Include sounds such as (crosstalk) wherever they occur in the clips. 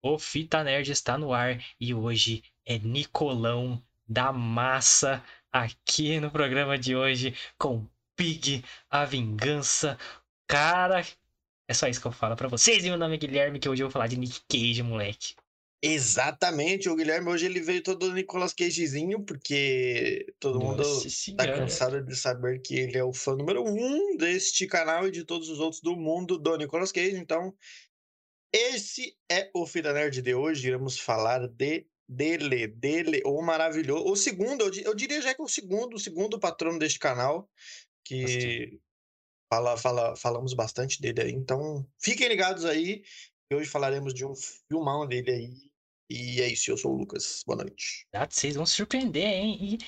O Fita Nerd está no ar e hoje é Nicolão da Massa aqui no programa de hoje com Pig, a Vingança. Cara, é só isso que eu falo pra vocês. E meu nome é Guilherme, que hoje eu vou falar de Nick Cage, moleque. Exatamente, o Guilherme hoje ele veio todo Nicolas Cagezinho, porque todo mundo tá cansado de saber que ele é o fã número um deste canal e de todos os outros do mundo do Nicolas Cage, então esse é o Fita Nerd de hoje. Iremos falar de dele, dele, o maravilhoso. O segundo, eu, eu, diria já que é o segundo, o segundo patrono deste canal, que fala, fala, falamos bastante dele aí. Então, fiquem ligados aí. Hoje falaremos de um filmão dele aí. E é isso, eu sou o Lucas. Boa noite. Vocês vão se surpreender, hein? E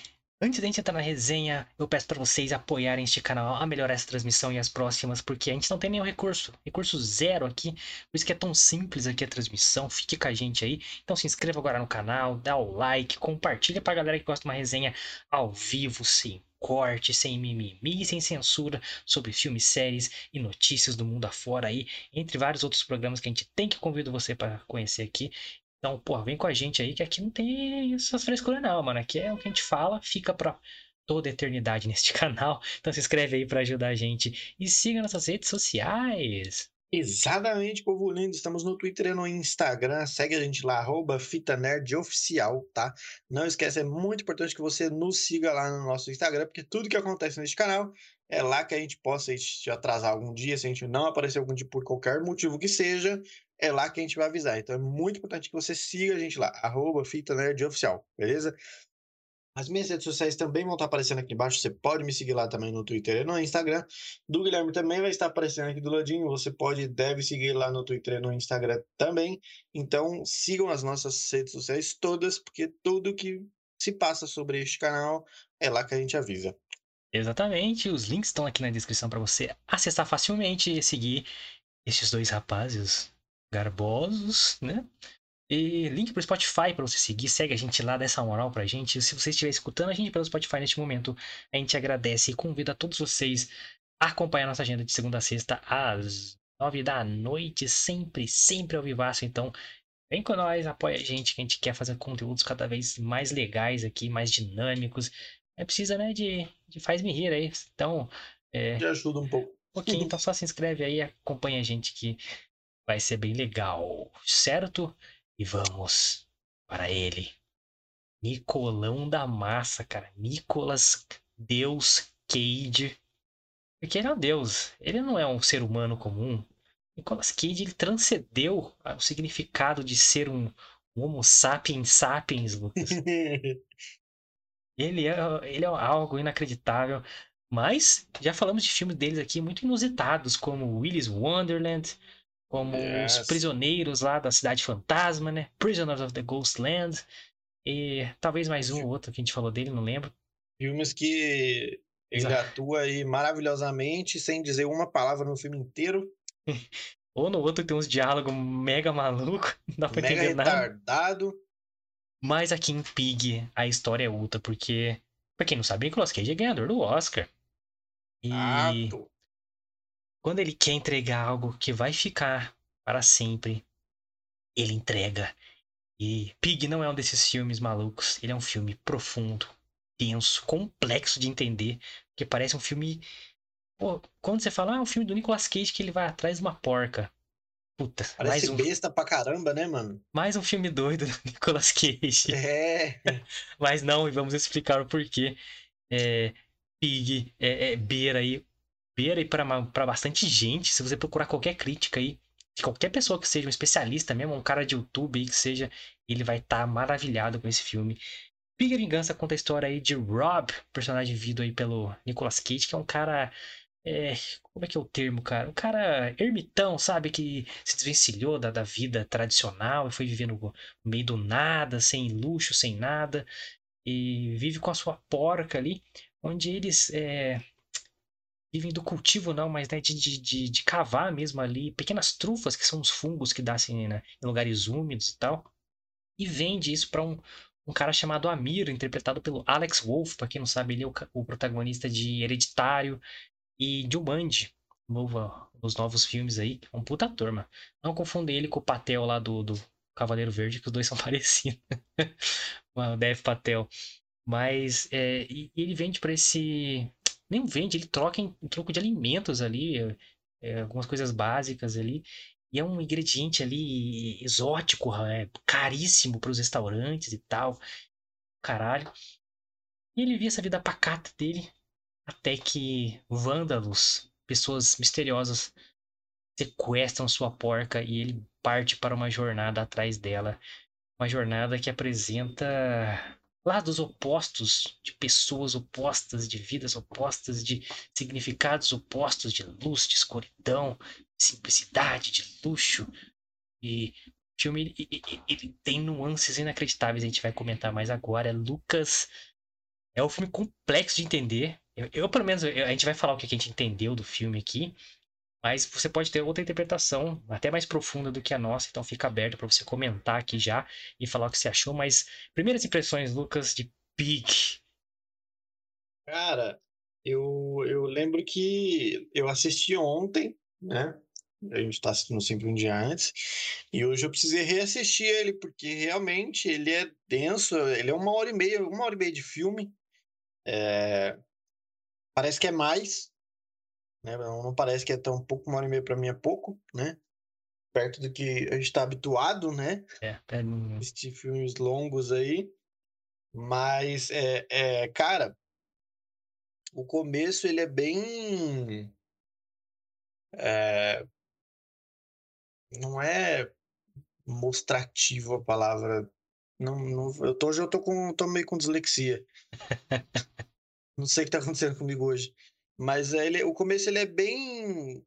Antes da gente entrar na resenha, eu peço para vocês apoiarem este canal a melhorar essa transmissão e as próximas, porque a gente não tem nenhum recurso, recurso zero aqui, por isso que é tão simples aqui a transmissão, fique com a gente aí. Então se inscreva agora no canal, dá o like, compartilha pra galera que gosta de uma resenha ao vivo, sem corte, sem mimimi, sem censura, sobre filmes, séries e notícias do mundo afora aí, entre vários outros programas que a gente tem que convido você para conhecer aqui. Então, pô, vem com a gente aí, que aqui não tem essas frescuras não, mano. Aqui é o que a gente fala, fica pra toda eternidade (laughs) neste canal. Então se inscreve aí para ajudar a gente. E siga nossas redes sociais. Exatamente, povo lindo. Estamos no Twitter e no Instagram. Segue a gente lá, arroba Oficial, tá? Não esquece, é muito importante que você nos siga lá no nosso Instagram, porque tudo que acontece neste canal é lá que a gente possa te atrasar algum dia, se a gente não aparecer algum dia por qualquer motivo que seja, é lá que a gente vai avisar. Então é muito importante que você siga a gente lá, arroba Fita Nerd Oficial, beleza? As minhas redes sociais também vão estar aparecendo aqui embaixo. Você pode me seguir lá também no Twitter e no Instagram. Do Guilherme também vai estar aparecendo aqui do ladinho. Você pode deve seguir lá no Twitter e no Instagram também. Então sigam as nossas redes sociais todas, porque tudo que se passa sobre este canal é lá que a gente avisa. Exatamente, os links estão aqui na descrição para você acessar facilmente e seguir esses dois rapazes garbosos, né? E link pro Spotify para você seguir, segue a gente lá, dá essa moral pra gente. Se você estiver escutando a gente pelo Spotify neste momento, a gente agradece e convida todos vocês a acompanhar nossa agenda de segunda a sexta às nove da noite, sempre, sempre ao vivaço. Então, vem com nós, apoia a gente, que a gente quer fazer conteúdos cada vez mais legais aqui, mais dinâmicos. É precisa, né, de, de faz-me rir aí. Então, é... Me ajuda um pouco. Um pouquinho, então só se inscreve aí, acompanha a gente que vai ser bem legal, certo? E vamos para ele. Nicolão da Massa, cara. Nicolas Deus Cage. Porque ele é um deus. Ele não é um ser humano comum. Nicolas Cage ele transcendeu o significado de ser um, um Homo sapiens sapiens, Lucas. (laughs) ele, é, ele é algo inacreditável. Mas já falamos de filmes deles aqui muito inusitados, como Willy's Wonderland, como yes. os prisioneiros lá da Cidade Fantasma, né? Prisoners of the Ghostland. E talvez mais um ou outro que a gente falou dele, não lembro. Filmes que ele Exato. atua aí maravilhosamente, sem dizer uma palavra no filme inteiro. (laughs) ou no outro tem uns diálogos mega maluco, não (laughs) dá pra mega entender retardado. nada. Mas aqui em Pig a história é outra, porque, pra quem não sabe, Nicolas Cage é ganhador do Oscar. E Ato quando ele quer entregar algo que vai ficar para sempre, ele entrega. E Pig não é um desses filmes malucos. Ele é um filme profundo, tenso, complexo de entender, que parece um filme. Pô, quando você fala, ah, é um filme do Nicolas Cage que ele vai atrás de uma porca. Puta, Parece mais um... besta pra caramba, né, mano? Mais um filme doido do (laughs) Nicolas Cage. É. (laughs) Mas não, e vamos explicar o porquê. É, Pig é, é beira aí beira e para bastante gente. Se você procurar qualquer crítica aí, de qualquer pessoa que seja um especialista mesmo, um cara de YouTube aí que seja, ele vai estar tá maravilhado com esse filme. Big Vingança conta a história aí de Rob, personagem vindo aí pelo Nicolas Cage, que é um cara. É, como é que é o termo, cara? Um cara ermitão, sabe? Que se desvencilhou da, da vida tradicional e foi vivendo no meio do nada, sem luxo, sem nada. E vive com a sua porca ali, onde eles é, vivem do cultivo não, mas né, de, de, de, cavar mesmo ali pequenas trufas, que são os fungos que nascem né, em lugares úmidos e tal. E vende isso para um, um cara chamado Amir, interpretado pelo Alex Wolff, para quem não sabe, ele é o, o protagonista de Hereditário e Jumanji, os novos filmes aí. É um puta turma. Não confunda ele com o Patel lá do, do Cavaleiro Verde, que os dois são (laughs) parecidos. o Dev Patel. Mas é, ele vende para esse. Nem vende, ele troca em, em troco de alimentos ali, é, é algumas coisas básicas ali. E é um ingrediente ali exótico, é, caríssimo para os restaurantes e tal. Caralho. E ele via essa vida pacata dele até que vândalos, pessoas misteriosas, sequestram sua porca e ele parte para uma jornada atrás dela. Uma jornada que apresenta lados opostos, de pessoas opostas, de vidas opostas, de significados opostos, de luz, de escuridão, de simplicidade, de luxo. E o filme ele, ele, tem nuances inacreditáveis, a gente vai comentar mais agora. Lucas é um filme complexo de entender. Eu, eu pelo menos, eu, a gente vai falar o que a gente entendeu do filme aqui. Mas você pode ter outra interpretação, até mais profunda do que a nossa, então fica aberto para você comentar aqui já e falar o que você achou. Mas primeiras impressões, Lucas, de Pig. Cara, eu, eu lembro que eu assisti ontem, né? A gente está assistindo sempre um dia antes. E hoje eu precisei reassistir ele, porque realmente ele é denso, ele é uma hora e meia, uma hora e meia de filme. É... Parece que é mais, né? Não, não parece que é tão pouco, uma hora e meia para mim é pouco, né? Perto do que a gente está habituado, né? É. Assistir filmes longos aí. Mas, é, é, cara, o começo ele é bem. É, não é mostrativo a palavra. Não, não, eu tô, hoje eu tô, com, tô meio com dislexia. (laughs) não sei o que tá acontecendo comigo hoje. Mas ele, o começo ele é bem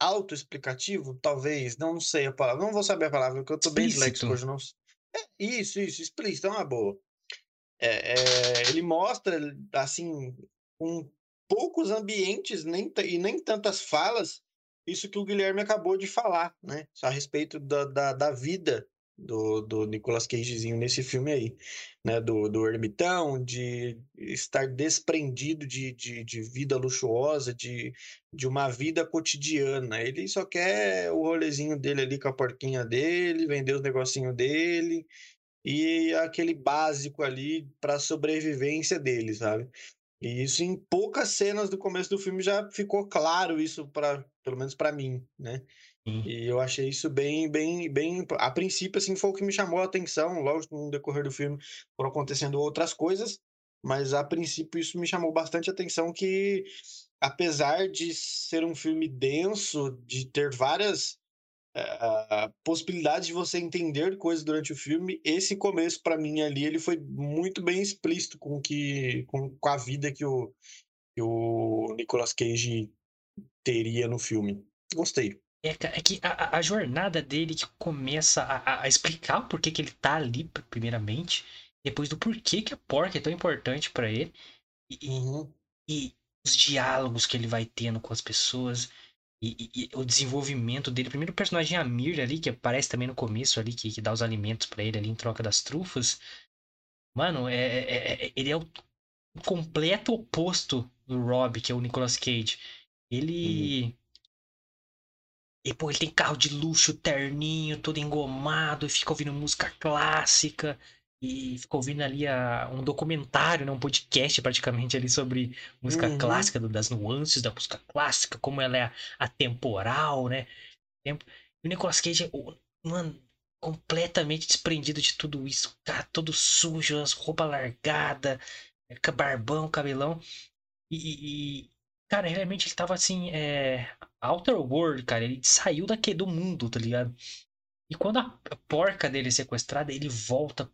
autoexplicativo, talvez. Não, sei a palavra. Não vou saber a palavra, porque eu tô bem disléxico hoje. Não... É, isso, isso, explícito, é uma boa. É, é, ele mostra, assim, com poucos ambientes nem, e nem tantas falas, isso que o Guilherme acabou de falar, né? A respeito da, da, da vida do, do Nicolas Cagezinho nesse filme aí, né? Do, do ermitão, de estar desprendido de, de, de, vida luxuosa, de, de uma vida cotidiana. Ele só quer o rolezinho dele ali com a porquinha dele, vender os negocinhos dele e aquele básico ali para sobrevivência dele, sabe? E isso em poucas cenas do começo do filme já ficou claro isso para pelo menos para mim, né? Sim. E eu achei isso bem, bem, bem. A princípio, assim, foi o que me chamou a atenção. Lógico, no decorrer do filme foram acontecendo outras coisas, mas a princípio isso me chamou bastante atenção. Que apesar de ser um filme denso, de ter várias uh, possibilidades de você entender coisas durante o filme, esse começo, para mim, ali, ele foi muito bem explícito com, que, com, com a vida que o, que o Nicolas Cage teria no filme. Gostei. É, é que a, a, jornada dele que começa a, a, explicar o porquê que ele tá ali, primeiramente, depois do porquê que a porca é tão importante para ele, e, uhum. e, os diálogos que ele vai tendo com as pessoas, e, e, o desenvolvimento dele. Primeiro o personagem Amir ali, que aparece também no começo ali, que, que dá os alimentos para ele ali em troca das trufas. Mano, é, é, é, ele é o completo oposto do Rob, que é o Nicolas Cage. Ele. Uhum e, pô, ele tem carro de luxo, terninho, todo engomado, e fica ouvindo música clássica. E fica ouvindo ali a, um documentário, né, um podcast praticamente ali sobre música uhum. clássica, das nuances da música clássica, como ela é atemporal, né? E o Nicolas Cage, mano, completamente desprendido de tudo isso. Cara, todo sujo, as roupas largadas, barbão, cabelão. E, e, cara, realmente ele tava assim, é, Outer World, cara, ele saiu daqui do mundo, tá ligado? E quando a porca dele é sequestrada, ele volta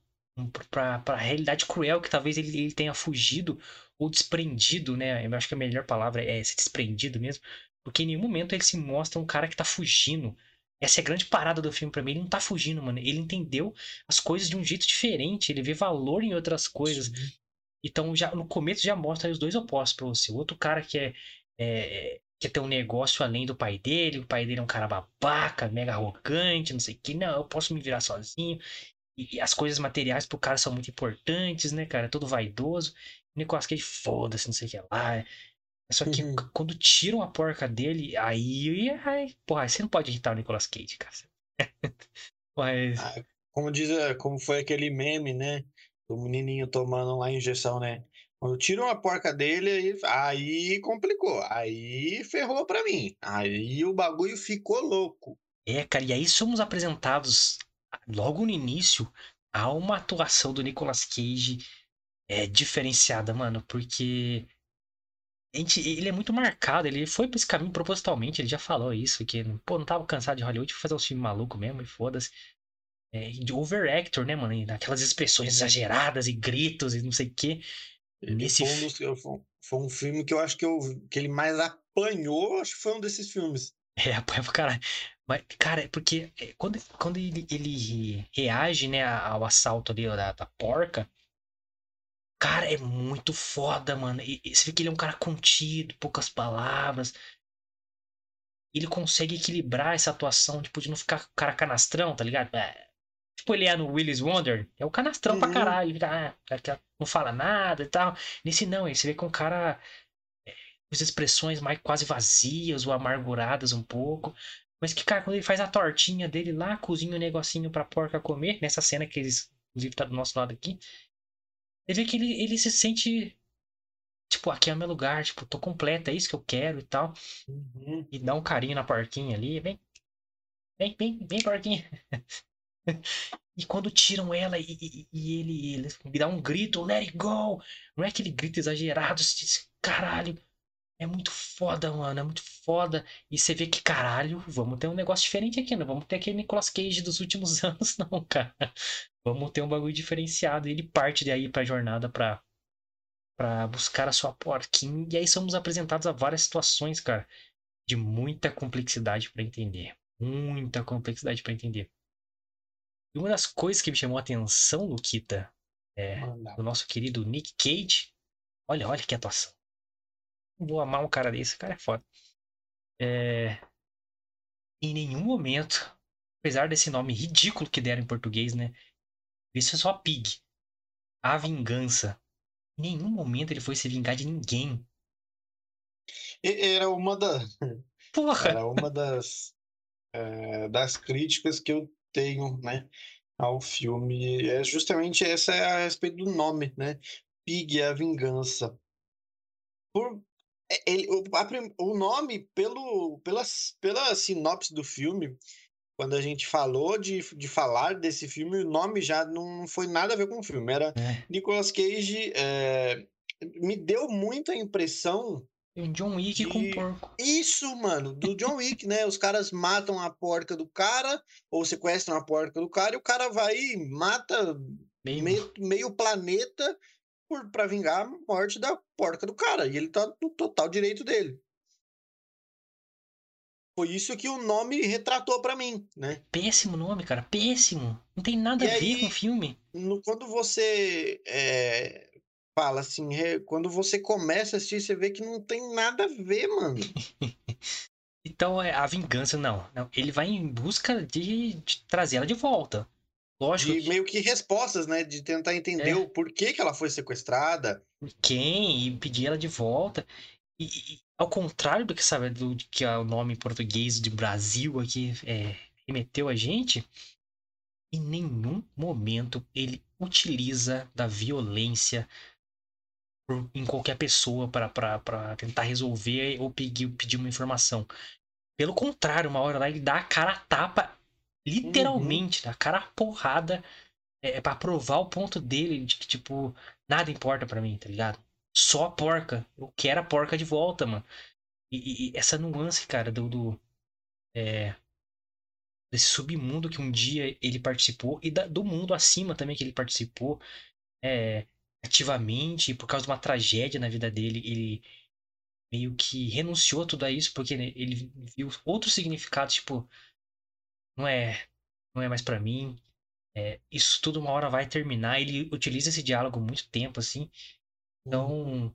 pra, pra realidade cruel que talvez ele, ele tenha fugido ou desprendido, né? Eu acho que a melhor palavra é ser desprendido mesmo. Porque em nenhum momento ele se mostra um cara que tá fugindo. Essa é a grande parada do filme para mim. Ele não tá fugindo, mano. Ele entendeu as coisas de um jeito diferente. Ele vê valor em outras coisas. Sim. Então, já no começo já mostra os dois opostos pra você. O outro cara que é, é, quer ter um negócio além do pai dele, o pai dele é um cara babaca, mega arrogante, não sei o que, não, eu posso me virar sozinho. E, as coisas materiais pro cara são muito importantes, né, cara? Todo vaidoso. Nicolas Cage, foda-se, não sei o que lá. Só que uhum. quando tiram a porca dele, aí, aí porra, você não pode irritar o Nicolas Cage, cara. (laughs) Mas. Ah, como diz, eh, como foi aquele meme, né? Do menininho tomando lá a injeção, né? Quando tiram a porca dele, aí, aí complicou. Aí ferrou pra mim. Aí o bagulho ficou louco. É, cara, e aí somos apresentados logo no início a uma atuação do Nicolas Cage é, diferenciada, mano, porque ele é muito marcado, ele foi pra esse caminho propositalmente, ele já falou isso, que, pô, não tava cansado de Hollywood, foi fazer um filme maluco mesmo, e foda-se. É, de overactor, né, mano? Aquelas expressões exageradas e gritos e não sei o quê. Nesse foi, um dos, foi um filme que eu acho que, eu, que ele mais apanhou, acho que foi um desses filmes. É, (laughs) apanha pra caralho. Mas, cara, é porque é, quando, quando ele, ele reage, né, ao assalto ali da, da porca, cara, é muito foda, mano. E, você vê que ele é um cara contido, poucas palavras. Ele consegue equilibrar essa atuação, tipo, de não ficar o cara canastrão, tá ligado? É, tipo, ele é no Willis Wonder, é o canastrão pra Uhum. caralho. Ele fica, ah, não fala nada e tal. Nesse não, você vê que é um cara as expressões mais quase vazias ou amarguradas um pouco. Mas que, cara, quando ele faz a tortinha dele lá, cozinha um negocinho pra porca comer, nessa cena que eles, inclusive, tá do nosso lado aqui, você vê que ele, ele se sente, tipo, aqui é o meu lugar, tipo, tô completo, é isso que eu quero e tal. Uhum. E dá um carinho na porquinha ali, vem, vem, vem, vem, porquinha. (laughs) E quando tiram ela e, e- e ele, ele dá um grito, let it go! Não é aquele grito exagerado, você diz, caralho, é muito foda, mano, é muito foda. E você vê que, caralho, vamos ter um negócio diferente aqui, não vamos ter aquele Nicolas Cage dos últimos (laughs) anos, não, cara. Vamos ter um bagulho diferenciado. E ele parte daí pra jornada pra, pra buscar a sua porquinha. E aí somos apresentados a várias situações, cara, de muita complexidade pra entender. Muita complexidade pra entender. E uma das coisas que me chamou a atenção, Luquita, é do nosso querido Nick Cage. Olha, olha que atuação. Vou amar um cara desse, o cara é foda. É... Em nenhum momento, apesar desse nome ridículo que deram em português, né? Isso é só Pig. A vingança. Em nenhum momento ele foi se vingar de ninguém. Era uma, da, Porra! era uma das, eh, das críticas que eu tenho, né, ao filme. É justamente essa é a respeito do nome, né? Pig é a vingança. Por, é- ele, o, a o nome, pelo, pela, pela sinopse do filme, quando a gente falou de, de falar desse filme, o nome já não foi nada a ver com o filme. Era É. Nicolas Cage. eh, me deu muita impressão Tem um John Wick com de- um porco. isso, mano, do John Wick, né? Os caras matam a porca do cara, ou sequestram a porca do cara, e o cara vai e mata Meio... meio, meio planeta por, pra vingar a morte da porca do cara. E ele tá no total direito dele. Foi isso que o nome retratou pra mim, né? Péssimo nome, cara. Péssimo. Não tem nada E a ver aí- com o filme. No, quando você é, fala assim, é, quando você começa a assistir, você vê que não tem nada a ver, mano. (laughs) Então, é a vingança, não. não. Ele vai em busca de, de trazer ela de volta. Lógico De que meio que respostas, né? De tentar entender É. o porquê que ela foi sequestrada. quem e pedir ela de volta. E, e- ao contrário do que sabe do que é o nome em português de Brasil aqui é, remeteu a gente, em nenhum momento ele utiliza da violência por- em qualquer pessoa para tentar resolver ou pedir, pedir uma informação. Pelo contrário, uma hora lá ele dá a cara a tapa, literalmente, dá a cara porrada é, para provar o ponto dele de que, tipo, nada importa pra mim, tá ligado? Só a porca. Eu quero a porca de volta, mano. E, e- essa nuance, cara, do, do é, desse submundo que um dia ele participou e da- do mundo acima também que ele participou é, ativamente, e por causa de uma tragédia na vida dele, ele meio que renunciou a tudo a isso porque né, ele viu outros significados, tipo, não é, não é mais pra mim. É, isso tudo uma hora vai terminar. Ele utiliza esse diálogo muito tempo, assim. Então,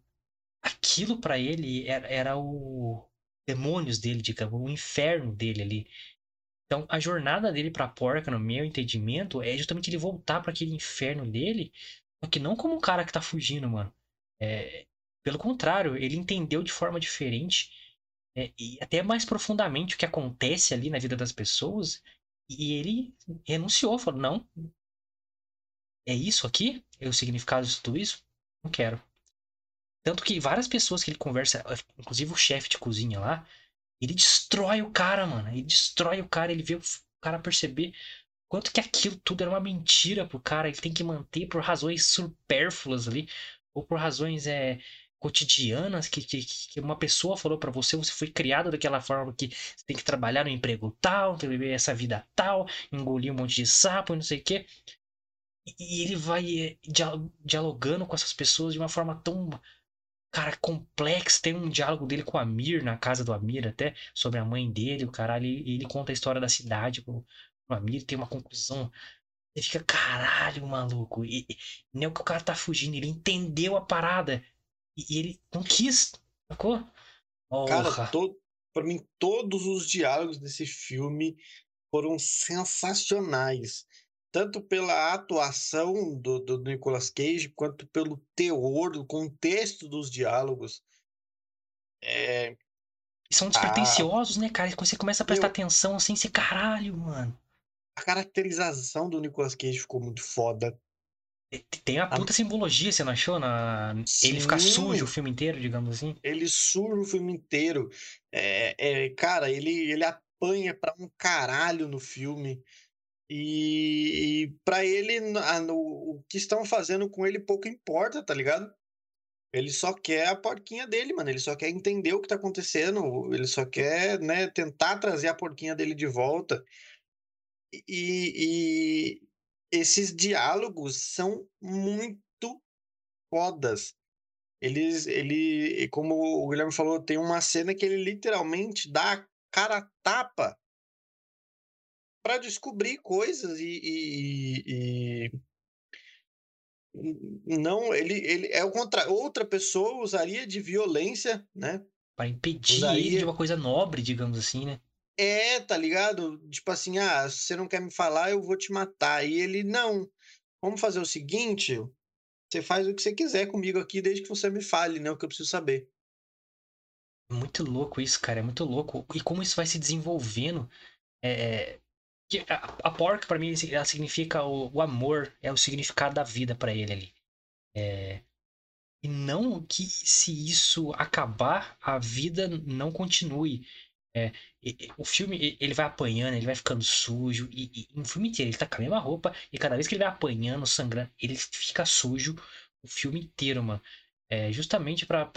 aquilo pra ele era, era o demônios dele, digamos, o inferno dele ali. Então, a jornada dele pra porca, no meu entendimento, é justamente ele voltar pra aquele inferno dele, só que não como um cara que tá fugindo, mano. É, pelo contrário, ele entendeu de forma diferente é, e até mais profundamente o que acontece ali na vida das pessoas E ele renunciou, falou: não. É isso aqui? É o significado de tudo isso? Não quero. Tanto que várias pessoas que ele conversa, inclusive o chefe de cozinha lá, ele destrói o cara, mano. Ele destrói o cara, ele vê o cara perceber quanto que aquilo tudo era uma mentira pro cara. Ele tem que manter por razões supérfluas ali, ou por razões é, cotidianas que, que, que uma pessoa falou para você, você foi criado daquela forma que você tem que trabalhar no emprego tal, tem que viver essa vida tal, engolir um monte de sapo não sei o quê. E ele vai eh, dialogando com essas pessoas de uma forma tão cara, complexo. Tem um diálogo dele com o Amir, na casa do Amir, até, sobre a mãe dele, o caralho. Ele, ele conta a história da cidade pro, pro Amir, tem uma conclusão. Ele fica, caralho, maluco. E, e, o que o cara tá fugindo, ele entendeu a parada. E, ele não quis, sacou? Cara, to, pra mim, todos os diálogos desse filme foram sensacionais tanto pela atuação do, do Nicolas Cage, quanto pelo teor, do contexto dos diálogos. É... São despretensiosos, né, cara? Quando você começa a prestar Eu... atenção assim, você caralho, mano. A caracterização do Nicolas Cage ficou muito foda. Tem a puta a... simbologia, você não achou? Na... Ele ficar sujo o filme inteiro, digamos assim. Ele suja o filme inteiro. É, é, cara, ele, ele apanha pra um caralho no filme. E, e para ele, a, no, o que estão fazendo com ele pouco importa, tá ligado? Ele só quer a porquinha dele, mano. Ele só quer entender o que tá acontecendo. Ele só quer, né, tentar trazer a porquinha dele de volta. E, e esses diálogos são muito fodas. Eles, ele, como o Guilherme falou, tem uma cena que ele literalmente dá a cara tapa para descobrir coisas e, e, e, não ele ele é o contra outra pessoa usaria de violência né para impedir usaria... ele de uma coisa nobre digamos assim né é tá ligado? Tipo assim ah você não quer me falar eu vou te matar e ele não vamos fazer o seguinte você faz o que você quiser comigo aqui desde que você me fale né o que eu preciso saber muito louco isso cara é muito louco. E como isso vai se desenvolvendo é, a, a porca para mim ela significa o, o, amor é o significado da vida para ele ali. É, e não que se isso acabar a vida não continue é, o filme ele vai apanhando ele vai ficando sujo e, e no filme inteiro ele tá com a mesma roupa e cada vez que ele vai apanhando sangrando ele fica sujo o filme inteiro mano é, justamente para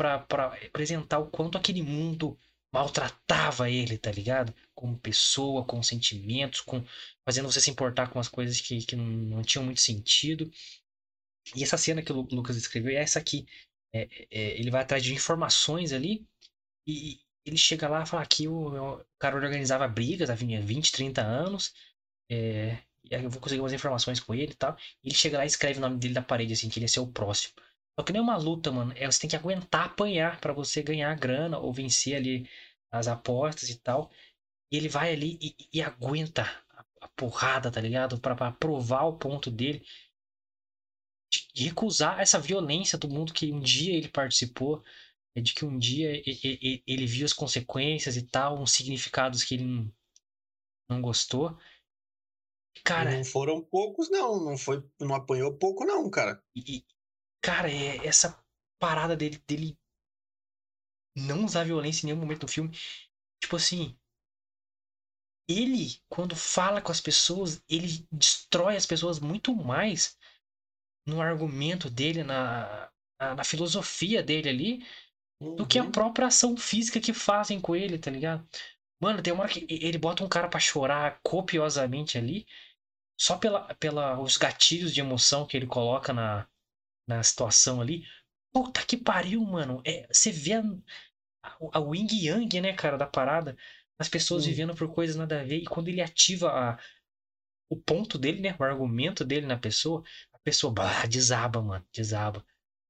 apresentar o quanto aquele mundo maltratava ele, tá ligado? Como pessoa, com sentimentos, com fazendo você se importar com as coisas que, que não, não tinham muito sentido. E essa cena que o Lucas escreveu é essa aqui. É, é, ele vai atrás de informações ali e ele chega lá e fala que o, o cara organizava brigas há 20, 30 anos. É, eu vou conseguir umas informações com ele e tal. Ele chega lá e escreve o nome dele da parede, assim, que ele ia ser o próximo. Só que nem uma luta, mano. É, você tem que aguentar apanhar para você ganhar grana ou vencer ali as apostas e tal. E ele vai ali e, e aguenta a, a, porrada, tá ligado? para provar o ponto dele. De, de recusar essa violência do mundo que um dia ele participou. É de que um dia ele, viu as consequências e tal, uns significados que ele não, não gostou. Cara. Não foram poucos, não. Não foi. Não apanhou pouco, não, cara. E, Cara, é essa parada dele, dele não usar violência em nenhum momento do filme. Tipo assim. Ele, quando fala com as pessoas, ele destrói as pessoas muito mais no argumento dele, na, na, na filosofia dele ali, uhum. do que a uhum. própria ação física que fazem com ele, tá ligado? Mano, tem uma hora que ele bota um cara para chorar copiosamente ali, só pela, pela os gatilhos de emoção que ele coloca na, na situação ali. Puta que pariu, mano. É, você vê a, a, a Wing Yang, né, cara, da parada. As pessoas vivendo por coisas nada a ver. E quando ele ativa a, o ponto dele, né? O argumento dele na pessoa, a pessoa bah, desaba, mano. Desaba.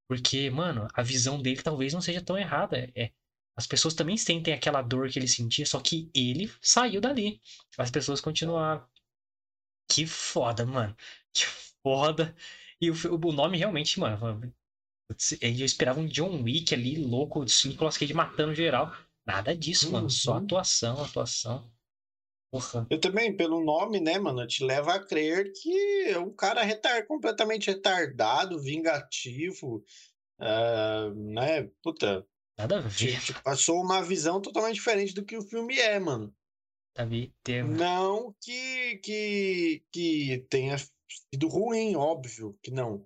Porque, mano, a visão dele talvez não seja tão errada. É, as pessoas também sentem aquela dor que ele sentia, só que ele saiu dali. As pessoas continuaram. Que foda, mano. Que foda. E o, o nome realmente, mano. Eu esperava um John Wick ali, louco, Nicolas Cage matando geral. Nada disso, uhum. mano. Só uhum. atuação, atuação. Porra. Eu também, pelo nome, né, mano, te leva a crer que é um cara retar completamente retardado, vingativo, uh, né? Puta. Nada a ver. Te, te passou uma visão totalmente diferente do que o filme é, mano. Davi, tema. Não que, que, que tenha sido ruim, óbvio que não.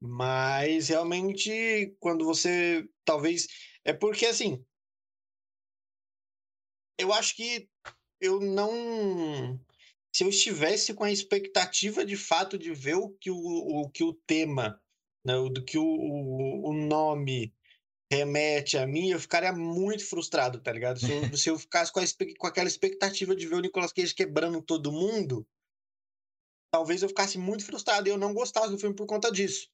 Mas realmente, quando você talvez. É porque assim. Eu acho que eu não. Se eu estivesse com a expectativa de fato de ver o que o, o que o tema, né, do que o, o, o nome remete a mim, eu ficaria muito frustrado, tá ligado? Se eu, (laughs) se eu ficasse com, a, com aquela expectativa de ver o Nicolas Cage quebrando todo mundo, talvez eu ficasse muito frustrado e eu não gostasse do filme por conta disso.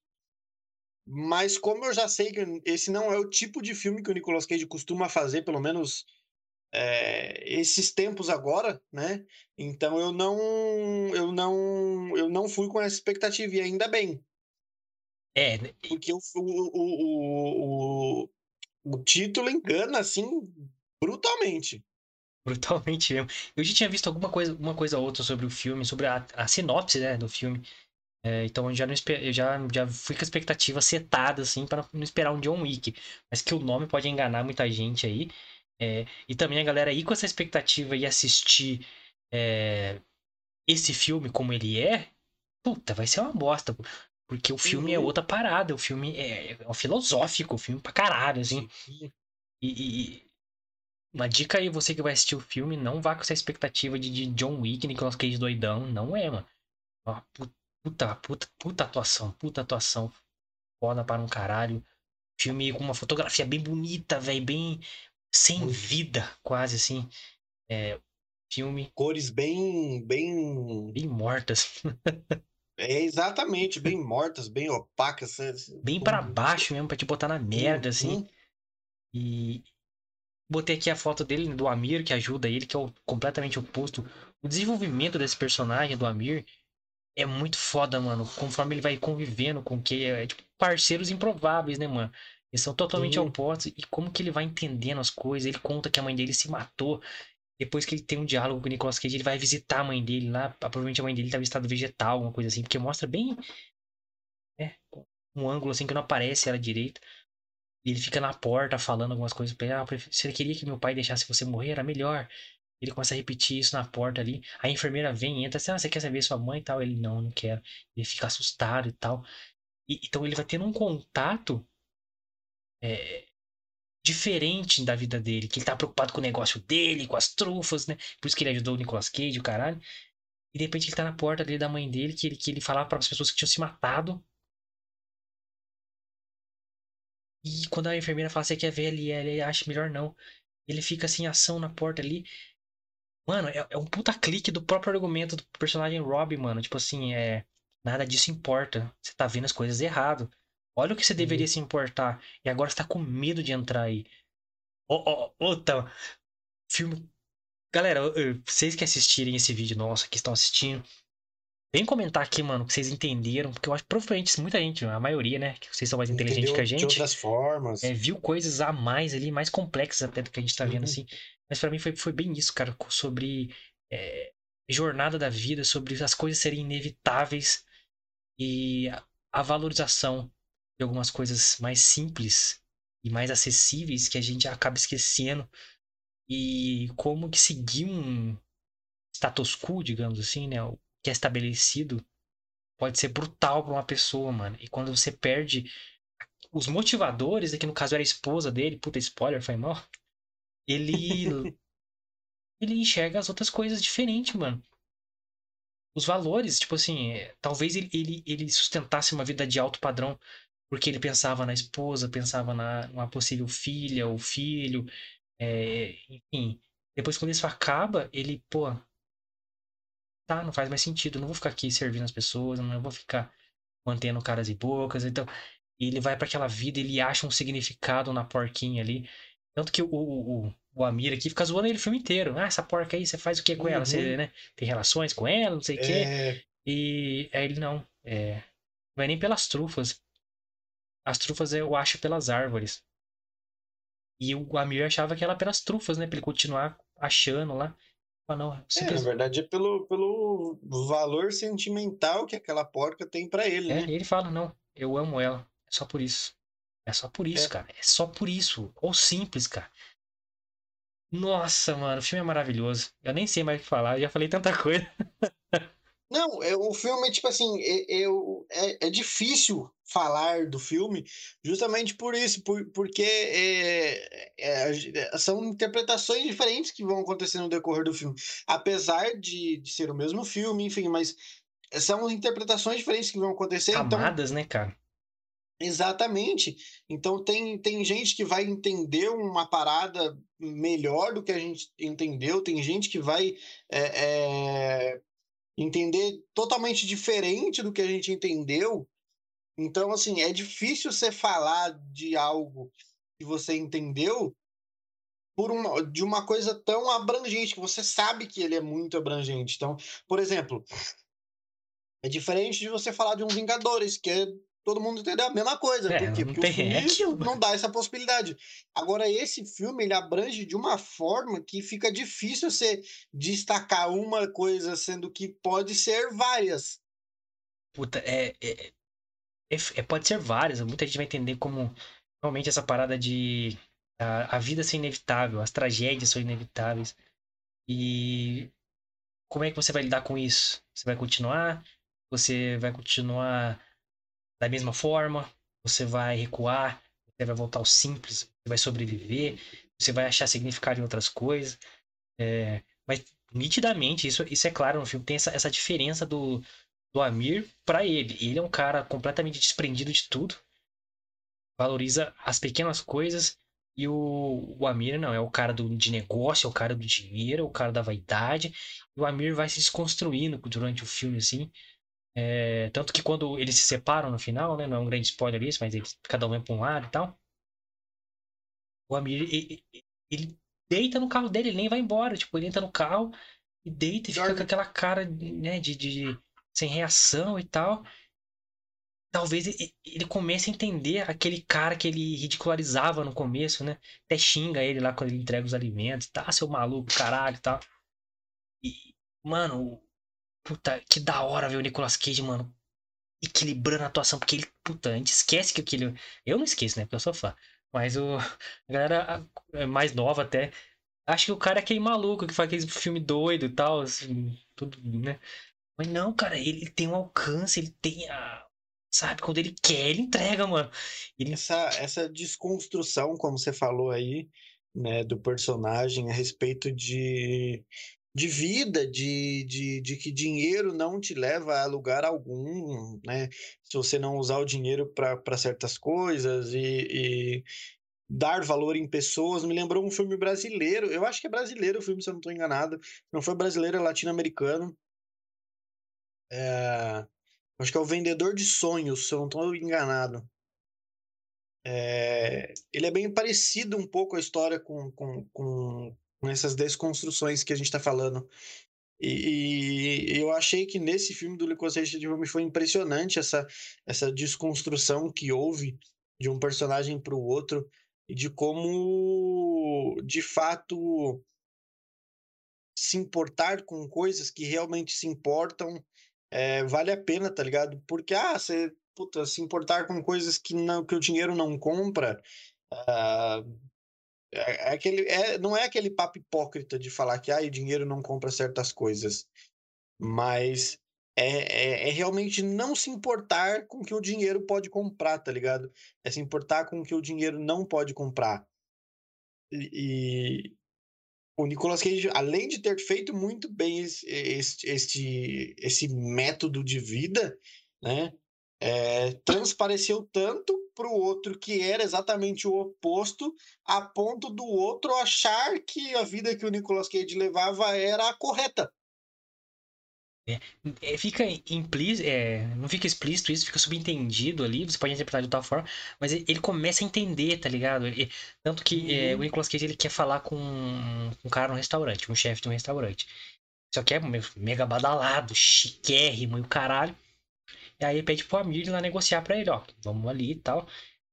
Mas como eu já sei que esse não é o tipo de filme que o Nicolas Cage costuma fazer, pelo menos é, esses tempos agora, né? Então eu não, eu não, eu não fui com essa expectativa e ainda bem. É. Porque o, o, o, o, o título engana assim brutalmente. Brutalmente mesmo. Eu já tinha visto alguma coisa, uma coisa ou outra sobre o filme, sobre a, a sinopse né, do filme. É, então eu já não eu já, já fui com a expectativa setada, assim, para não esperar um John Wick. Mas que o nome pode enganar muita gente aí. É, e também a galera ir com essa expectativa e assistir é, esse filme como ele é, puta, vai ser uma bosta. Porque o filme é uhum. é outra parada, o filme é, é filosófico, o filme pra caralho, assim. E, e, uma dica aí, você que vai assistir o filme, não vá com essa expectativa de, de John Wick, Nicolas Cage doidão, não é, mano. puta, puta, puta atuação, puta atuação. Foda para um caralho. Filme com uma fotografia bem bonita, velho, bem sem vida, quase assim. É, filme. Cores bem. bem. Bem mortas. (laughs) é exatamente, bem mortas, bem opacas. Bem para baixo mesmo, pra te botar na merda, uhum. assim. E. Botei aqui a foto dele, do Amir, que ajuda ele, que é o completamente oposto. O desenvolvimento desse personagem, do Amir, é muito foda, mano. Conforme ele vai convivendo com que é, tipo, parceiros improváveis, né, mano? Eles são totalmente Sim. opostos. E como que ele vai entendendo as coisas? Ele conta que a mãe dele se matou. Depois que ele tem um diálogo com o Nicolas Cage, ele vai visitar a mãe dele lá. Provavelmente a mãe dele estava em estado vegetal, alguma coisa assim. Porque mostra bem. É, um ângulo assim que não aparece ela direito. E ele fica na porta falando algumas coisas pra ele. Ah, você queria que meu pai deixasse você morrer? Era melhor. Ele começa a repetir isso na porta ali. A enfermeira vem e entra assim: ah, você quer saber sua mãe e tal? Ele, não, não quero. Ele fica assustado e tal. E, então ele vai tendo um contato é, diferente da vida dele, que ele tá preocupado com o negócio dele, com as trufas, né? Por isso que ele ajudou o Nicolas Cage, o caralho. E de repente ele tá na porta dele da mãe dele, que ele, que ele falava para as pessoas que tinham se matado. E quando a enfermeira fala, você quer ver ali, ele acha melhor não. Ele fica assim, ação na porta ali. Mano, é, é um puta clique do próprio argumento do personagem Rob, mano. Tipo assim, é. Nada disso importa. Você tá vendo as coisas errado. Olha o que você deveria uhum. se importar. E agora você tá com medo de entrar aí. Ô, ô, tá. Filme. Galera, vocês que assistirem esse vídeo nosso, que estão assistindo, vem comentar aqui, mano, que vocês entenderam. Porque eu acho que provavelmente muita gente, a maioria, né? Que vocês são mais inteligentes que a gente. De outras formas. É, viu coisas a mais ali, mais complexas até do que a gente tá vendo, uhum. assim. Mas para mim foi, foi bem isso, cara. Sobre é, jornada da vida, sobre as coisas serem inevitáveis e a, a valorização de algumas coisas mais simples e mais acessíveis que a gente acaba esquecendo. E como que seguir um status quo, digamos assim, né? O que é estabelecido pode ser brutal para uma pessoa, mano. E quando você perde os motivadores, aqui no caso era a esposa dele, puta spoiler, foi mal. Ele (laughs) ele enxerga as outras coisas diferente, mano. Os valores, tipo assim, talvez ele, ele, ele sustentasse uma vida de alto padrão porque ele pensava na esposa, pensava na numa possível filha ou filho, é, enfim. Depois quando isso acaba, ele, pô, tá, não faz mais sentido, não vou ficar aqui servindo as pessoas, não vou ficar mantendo caras e bocas, então ele vai para aquela vida, ele acha um significado na porquinha ali. Tanto que o, o, o Amir aqui fica zoando ele o filme inteiro. Ah, essa porca aí, você faz o que com ela? Você uhum. né, tem relações com ela, não sei o é... quê. E aí ele não. É, não é nem pelas trufas. As trufas eu acho pelas árvores. E o Amir achava que era pelas trufas, né? Pra ele continuar achando lá. não. É, na verdade é pelo, pelo valor sentimental que aquela porca tem para ele, é, né? ele fala, não, eu amo ela. É só por isso. É só por isso, É. cara. É só por isso. Ou simples, cara. Nossa, mano, o filme é maravilhoso. Eu nem sei mais o que falar, eu já falei tanta coisa. (laughs) Não, é, o filme, tipo assim, é, é, é, é difícil falar do filme justamente por isso, por, porque é, é, são interpretações diferentes que vão acontecer no decorrer do filme. Apesar de, de ser o mesmo filme, enfim, mas são interpretações diferentes que vão acontecer. Então, Camadas, né, cara? Exatamente. Então tem, tem gente que vai entender uma parada melhor do que a gente entendeu, tem gente que vai é, é, entender totalmente diferente do que a gente entendeu. Então, assim, é difícil você falar de algo que você entendeu por uma, de uma coisa tão abrangente, que você sabe que ele é muito abrangente. Então, por exemplo, é diferente de você falar de um Vingadores, que é todo mundo entender a mesma coisa. É, Por quê? não Porque o tem- filme é aquilo. não dá essa possibilidade. Agora, esse filme, ele abrange de uma forma que fica difícil você destacar uma coisa, sendo que pode ser várias. Puta, é, é, é- é- pode ser várias. Muita gente vai entender como realmente essa parada de a, a vida ser inevitável, as tragédias são inevitáveis. E como é que você vai lidar com isso? Você vai continuar? Você vai continuar da mesma forma? Você vai recuar? Você vai voltar ao simples? Você vai sobreviver? Você vai achar significado em outras coisas? É, mas nitidamente, isso, isso é claro no filme, tem essa, essa diferença do, do Amir pra ele. Ele é um cara completamente desprendido de tudo, valoriza as pequenas coisas, e o, o Amir não, é o cara do, de negócio, é o cara do dinheiro, é o cara da vaidade. E o Amir vai se desconstruindo durante o filme, assim. É, tanto que quando eles se separam no final, né? Não é um grande spoiler isso, mas eles, cada um vai pra um lado e tal. O Amir, ele, ele deita no carro dele, ele nem vai embora. Tipo, ele entra no carro e deita e fica com aquela cara, né, de, de sem reação e tal. Talvez ele, ele comece a entender aquele cara que ele ridicularizava no começo, né? Até xinga ele lá quando ele entrega os alimentos. Tá, seu maluco, caralho e tal. E, mano, puta, que da hora ver o Nicolas Cage, mano, equilibrando a atuação, porque ele, puta, a gente esquece que aquele. Eu não esqueço, né? Porque eu sou fã. Mas o, a galera a- mais nova até. Acho que o cara é aquele maluco que faz aquele filme doido e tal, assim, tudo, né? Mas não, cara, ele tem um alcance, ele tem a. Sabe, quando ele quer, ele entrega, mano. Ele Essa, essa desconstrução, como você falou aí, né, do personagem a respeito de, de vida, de, de, de que dinheiro não te leva a lugar algum, né? Se você não usar o dinheiro para certas coisas e, e dar valor em pessoas, me lembrou um filme brasileiro. Eu acho que é brasileiro o filme, se eu não estou enganado. Não foi brasileiro, é latino-americano. É, acho que é o Vendedor de Sonhos, se eu não estou enganado. É, ele é bem parecido um pouco a história com, com, com, com essas desconstruções que a gente está falando. E, e eu achei que nesse filme do Licorice de foi impressionante essa, essa desconstrução que houve de um personagem para o outro e de como, de fato, se importar com coisas que realmente se importam é, vale a pena, tá ligado? Porque, ah, você puta, se importar com coisas que, não, que o dinheiro não compra, ah, é, é aquele, é, não é aquele papo hipócrita de falar que ah, o dinheiro não compra certas coisas, mas é, é, é realmente não se importar com o que o dinheiro pode comprar, tá ligado? É se importar com o que o dinheiro não pode comprar. E, e o Nicolas Cage, além de ter feito muito bem esse, este, esse método de vida, né? É, transpareceu tanto para o outro que era exatamente o oposto, a ponto do outro achar que a vida que o Nicolas Cage levava era a correta. É, fica implícito, é, não fica explícito isso, fica subentendido ali, você pode interpretar de outra forma, mas ele, começa a entender, tá ligado? Ele- tanto que é, Uhum. o Nicolas Cage ele quer falar com um, um cara no restaurante, um chefe de um restaurante. Só que é me- mega badalado, chiquérrimo e o caralho. E aí pede pro Amir ir lá negociar pra ele, ó, vamos ali e tal.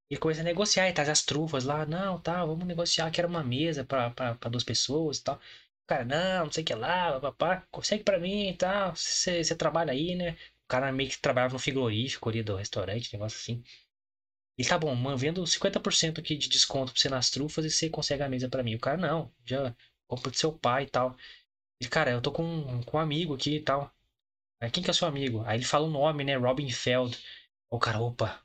Ele começa a negociar, e traz as trufas lá, não, tá, vamos negociar, quero uma mesa pra, pra, pra duas pessoas e tal. cara, não, não sei o que lá, papá, consegue pra mim e tal. Você trabalha aí, né? O cara meio que trabalhava no frigorífico ali do restaurante, negócio assim. E tá bom, mano, vendo 50% aqui de desconto pra você nas trufas e você consegue a mesa pra mim. O cara, não, já compra do seu pai e tal. Ele, cara, eu tô com, com um amigo aqui e tal. Quem que é seu amigo? Aí ele fala o nome, né? Robin Feld. O cara, opa.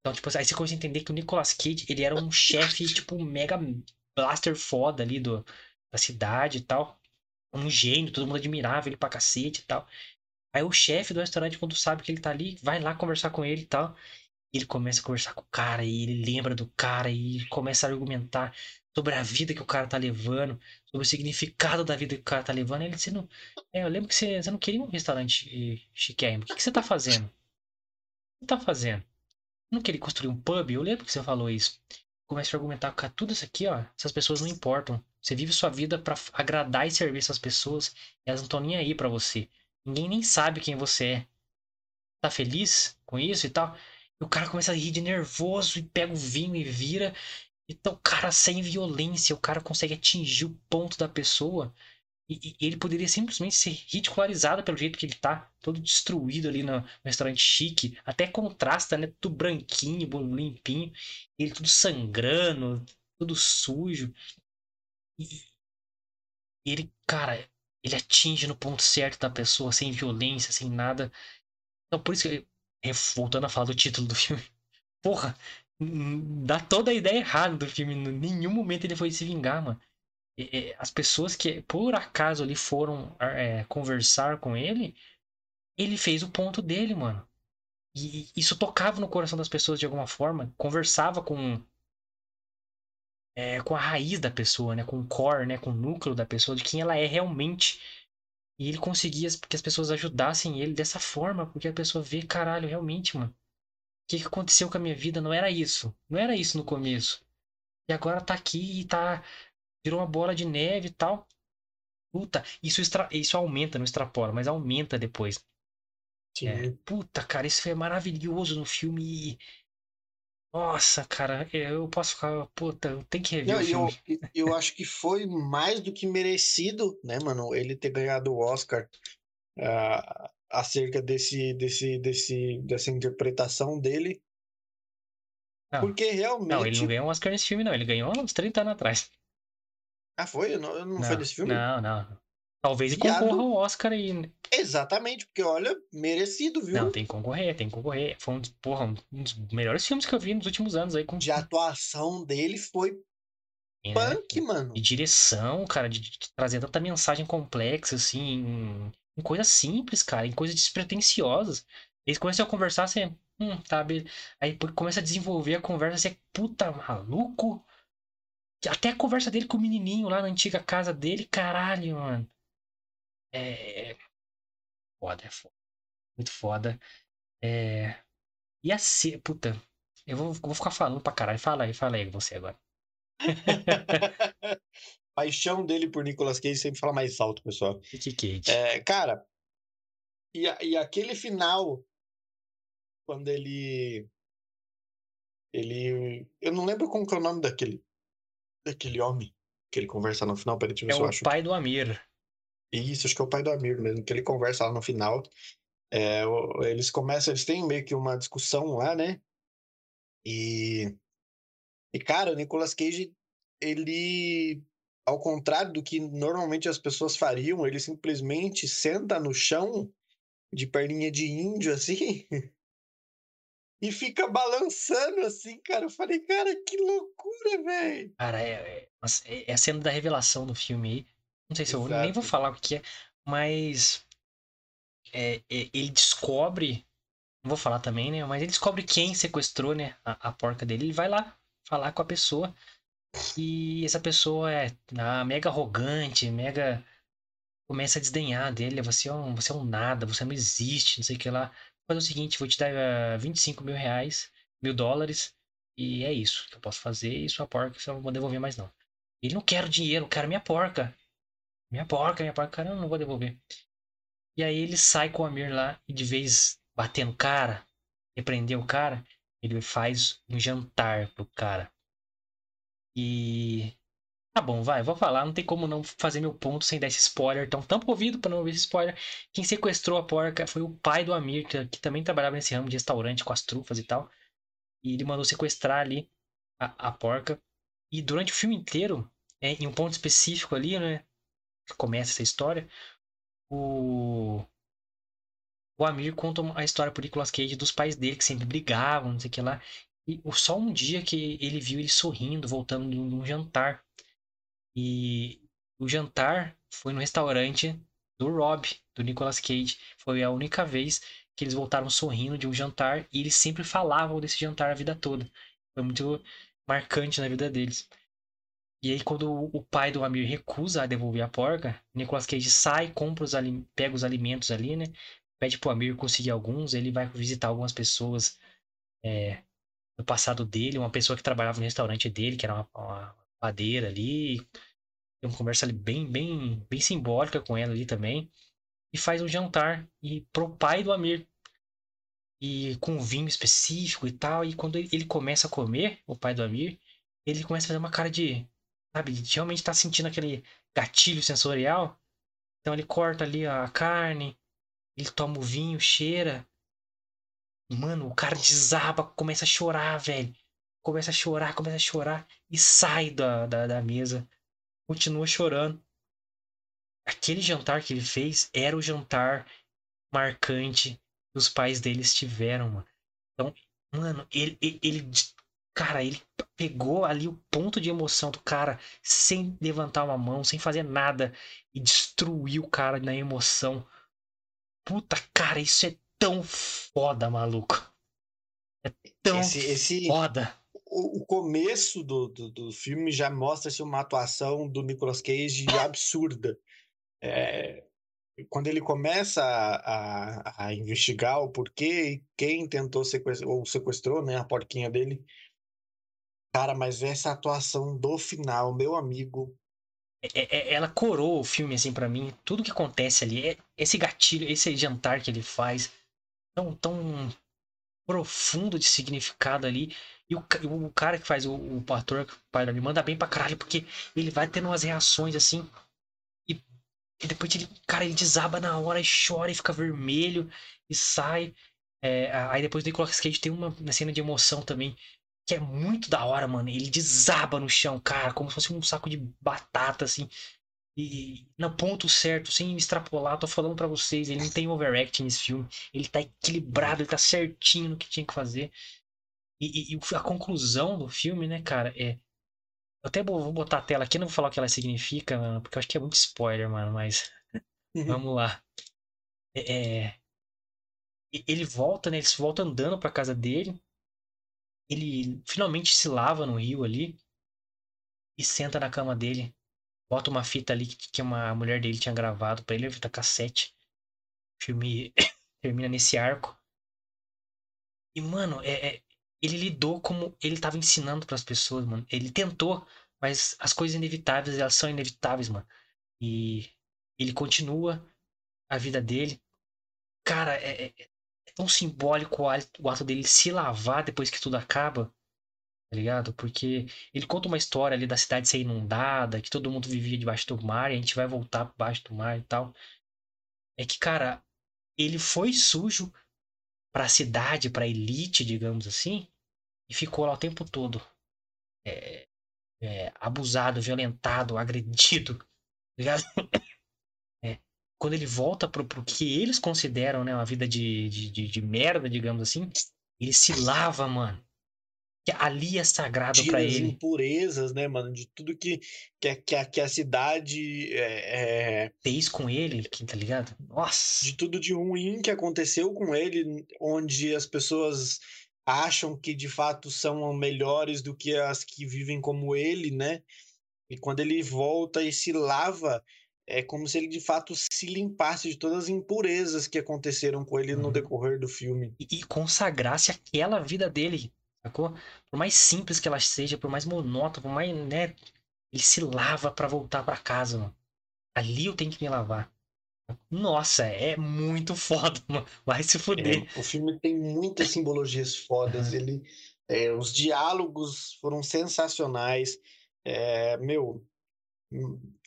Então, tipo, aí você começa a entender que o Nicolas Cage, ele era um (laughs) chefe, tipo, mega blaster foda ali do, da cidade e tal. Um gênio, todo mundo admirava ele pra cacete e tal. Aí o chefe do restaurante, quando sabe que ele tá ali, vai lá conversar com ele e tal. Ele começa a conversar com o cara, e ele lembra do cara, e começa a argumentar sobre a vida que o cara tá levando, sobre o significado da vida que o cara tá levando. Ele disse, não, é, eu lembro que você, você não queria um restaurante chiquérrimo. O que, que você tá fazendo? O que você tá fazendo? Não queria construir um pub? Eu lembro que você falou isso. Começa a argumentar, cara, tudo isso aqui, ó, essas pessoas não importam. Você vive sua vida para agradar e servir essas pessoas, elas não estão nem aí para você. Ninguém nem sabe quem você é. Tá feliz com isso e tal? O cara começa a rir de nervoso e pega o vinho e vira. Então, o cara sem violência, o cara consegue atingir o ponto da pessoa. E, e ele poderia simplesmente ser ridicularizado pelo jeito que ele tá, todo destruído ali no, no restaurante chique. Até contrasta, né? Tudo branquinho, limpinho. Ele tudo sangrando, tudo sujo. E ele, cara, ele atinge no ponto certo da pessoa, sem violência, sem nada. Então, por isso que, voltando a falar do título do filme, (laughs) porra, dá toda a ideia errada do filme. Em nenhum momento ele foi se vingar, mano. As pessoas que por acaso ali foram é, conversar com ele, ele fez o ponto dele, mano. E isso tocava no coração das pessoas de alguma forma, conversava com é, com a raiz da pessoa, né, com o core, né, com o núcleo da pessoa, de quem ela é realmente. E ele conseguia que as pessoas ajudassem ele dessa forma, porque a pessoa vê, caralho, realmente, mano. O que, que aconteceu com a minha vida? Não era isso. Não era isso no começo. E agora tá aqui e tá. Virou uma bola de neve e tal. Puta, isso, extra... isso aumenta, não extrapola, mas aumenta depois. É, puta, cara, isso foi maravilhoso no filme. Nossa, cara, eu posso ficar. Puta, tem que rever Não, o filme. Eu, eu acho que foi mais do que merecido, né, mano, ele ter ganhado o Oscar uh, acerca desse, desse, desse, dessa interpretação dele. Não. Porque realmente. Não, ele não ganhou um Oscar nesse filme, não. Ele ganhou uns 30 anos atrás. Ah, foi? Eu não, eu não, não foi desse filme? Não, não. Talvez ele concorra ao Oscar aí. Né? Exatamente, porque olha, merecido, viu? Não, tem que concorrer, tem que concorrer. Foi um, porra, um dos melhores filmes que eu vi nos últimos anos aí. Com... De atuação dele foi é, punk, mano. E direção, cara, de, de, trazer tanta mensagem complexa, assim, em, em coisas simples, cara, em coisas despretensiosas. Eles começam a conversar, você. Hum, tá, beleza. Aí começa a desenvolver a conversa, você, puta maluco. Até a conversa dele com o menininho lá na antiga casa dele, caralho, mano. É. Foda, é foda. Muito foda. É. E a C. Puta. Eu vou, vou ficar falando pra caralho. Fala aí, fala aí você agora. (laughs) Paixão dele por Nicolas Cage sempre fala mais alto, pessoal. Que Cage. É, cara, e, e aquele final, quando ele. Ele. Eu não lembro como que é o nome daquele. Daquele homem que ele conversa no final. Peraí, deixa eu ver é se eu acho. É o pai do Amir. Isso, acho que é o pai do Amir mesmo, que ele conversa lá no final. É, eles começam, eles têm meio que uma discussão lá, né? E. E, cara, o Nicolas Cage, ele. Ao contrário do que normalmente as pessoas fariam, ele simplesmente senta no chão, de perninha de índio, assim, (laughs) e fica balançando assim, cara. Eu falei, cara, que loucura, velho. Cara, é, é, é a cena da revelação do filme aí. Não sei se Exato. eu nem vou falar o que é, mas é, é, ele descobre. Não vou falar também, né? Mas ele descobre quem sequestrou, né? A, a porca dele. Ele vai lá falar com a pessoa. E essa pessoa é ah, mega arrogante, mega. Começa a desdenhar dele. Você é, um, você é um nada, você não existe, não sei o que lá. Faz o seguinte: vou te dar uh, ah, 25 mil reais, mil dólares. E é isso que eu posso fazer. E sua porca você não vou devolver mais, não. Ele não quer o dinheiro, eu quero minha porca. Minha porca, minha porca, cara, eu não vou devolver. E aí ele sai com o Amir lá e de vez bater no cara, repreender o cara, ele faz um jantar pro cara. E Tá bom, vai, vou falar. Não tem como não fazer meu ponto sem dar esse spoiler. Então, tampa ouvido pra não ouvir esse spoiler. Quem sequestrou a porca foi o pai do Amir, que, que também trabalhava nesse ramo de restaurante com as trufas e tal. E ele mandou sequestrar ali a, a porca. E durante o filme inteiro, é, em um ponto específico ali, né? Que começa essa história, o. O Amir conta a história pro Nicolas Cage dos pais dele, que sempre brigavam, não sei o que lá. E só um dia que ele viu ele sorrindo, voltando de um jantar. E o jantar foi no restaurante do Rob, do Nicolas Cage. Foi a única vez que eles voltaram sorrindo de um jantar e eles sempre falavam desse jantar a vida toda. Foi muito marcante na vida deles. E aí, quando o pai do Amir recusa a devolver a porca, Nicolas Cage sai, compra os pega os alimentos ali, né? Pede pro Amir conseguir alguns, ele vai visitar algumas pessoas é, do passado dele, uma pessoa que trabalhava no restaurante dele, que era uma, uma padeira ali. Tem uma conversa ali bem, bem, bem simbólica com ela ali também. E faz um jantar e pro pai do Amir. E com vinho específico e tal. E quando ele começa a comer, o pai do Amir, ele começa a fazer uma cara de. Sabe, de realmente tá sentindo aquele gatilho sensorial. Então ele corta ali a carne, ele toma o vinho, cheira. Mano, o cara desaba, começa a chorar, velho. Começa a chorar, começa a chorar e sai da, da, da mesa. Continua chorando. Aquele jantar que ele fez era o jantar marcante que os pais deles tiveram, mano. Então, mano, ele, ele, ele cara, ele pegou ali o ponto de emoção do cara sem levantar uma mão, sem fazer nada e destruiu o cara na emoção. Puta, cara, isso é tão foda, maluco. É tão esse, esse, foda. O, o começo do, do, do filme já mostra-se uma atuação do Nicolas Cage absurda. É, quando ele começa a, a, a, investigar o porquê e quem tentou sequestrar, ou sequestrou né, a porquinha dele. Cara, mas essa atuação do final, meu amigo, é, é, ela corou o filme, assim, para mim. Tudo que acontece ali, é, esse gatilho, esse jantar que ele faz, tão, tão profundo de significado ali. E o, o cara que faz o, o ator, o pai me manda bem pra caralho, porque ele vai tendo umas reações assim. E, e depois ele, cara, ele desaba na hora e chora e fica vermelho e sai. É, aí depois do Nicolas Cage tem uma, uma cena de emoção também que é muito da hora, mano. Ele desaba no chão, cara, como se fosse um saco de batata, assim. E no ponto certo, sem extrapolar, tô falando para vocês, ele não tem overact nesse filme. Ele tá equilibrado, ele tá certinho no que tinha que fazer. E, e, e a conclusão do filme, né, cara, é. Eu até vou botar a tela aqui, não vou falar o que ela significa, mano, porque eu acho que é muito spoiler, mano, mas. Vamos lá. É, é... Ele volta, né? Ele volta andando pra casa dele ele finalmente se lava no rio ali e senta na cama dele. Bota uma fita ali que, que uma mulher dele tinha gravado para ele, a fita cassete. O filme (coughs) termina nesse arco. E, mano, é, é ele lidou como ele tava ensinando para as pessoas, mano. Ele tentou, mas as coisas inevitáveis, elas são inevitáveis, mano. E ele continua a vida dele. Cara, é, é, tão simbólico o ato dele se lavar depois que tudo acaba, tá ligado? Porque ele conta uma história ali da cidade ser inundada, que todo mundo vivia debaixo do mar e a gente vai voltar debaixo do mar e tal. É que, cara, ele foi sujo pra cidade, pra elite, digamos assim, e ficou lá o tempo todo. É, é, abusado, violentado, agredido, tá ligado? (laughs) quando ele volta pro, pro que eles consideram, né, uma vida de, de, de, de merda, digamos assim, ele se lava, mano. Que ali é sagrado para ele. impurezas, né, mano? De tudo que, que, a, que, a, que a cidade é, é... fez com ele, tá ligado? Nossa! De tudo de ruim que aconteceu com ele, onde as pessoas acham que de fato são melhores do que as que vivem como ele, né? E quando ele volta e se lava, é como se ele de fato se limpasse de todas as impurezas que aconteceram com ele uhum. no decorrer do filme. E, e, consagrasse aquela vida dele, sacou? Por mais simples que ela seja, por mais monótona, por mais, né? Ele se lava para voltar para casa, mano. Ali eu tenho que me lavar. Nossa, é muito (laughs) foda, mano. Vai se fuder. É, o filme tem muitas simbologias fodas. Uhum. Ele, é, os diálogos foram sensacionais. É, meu,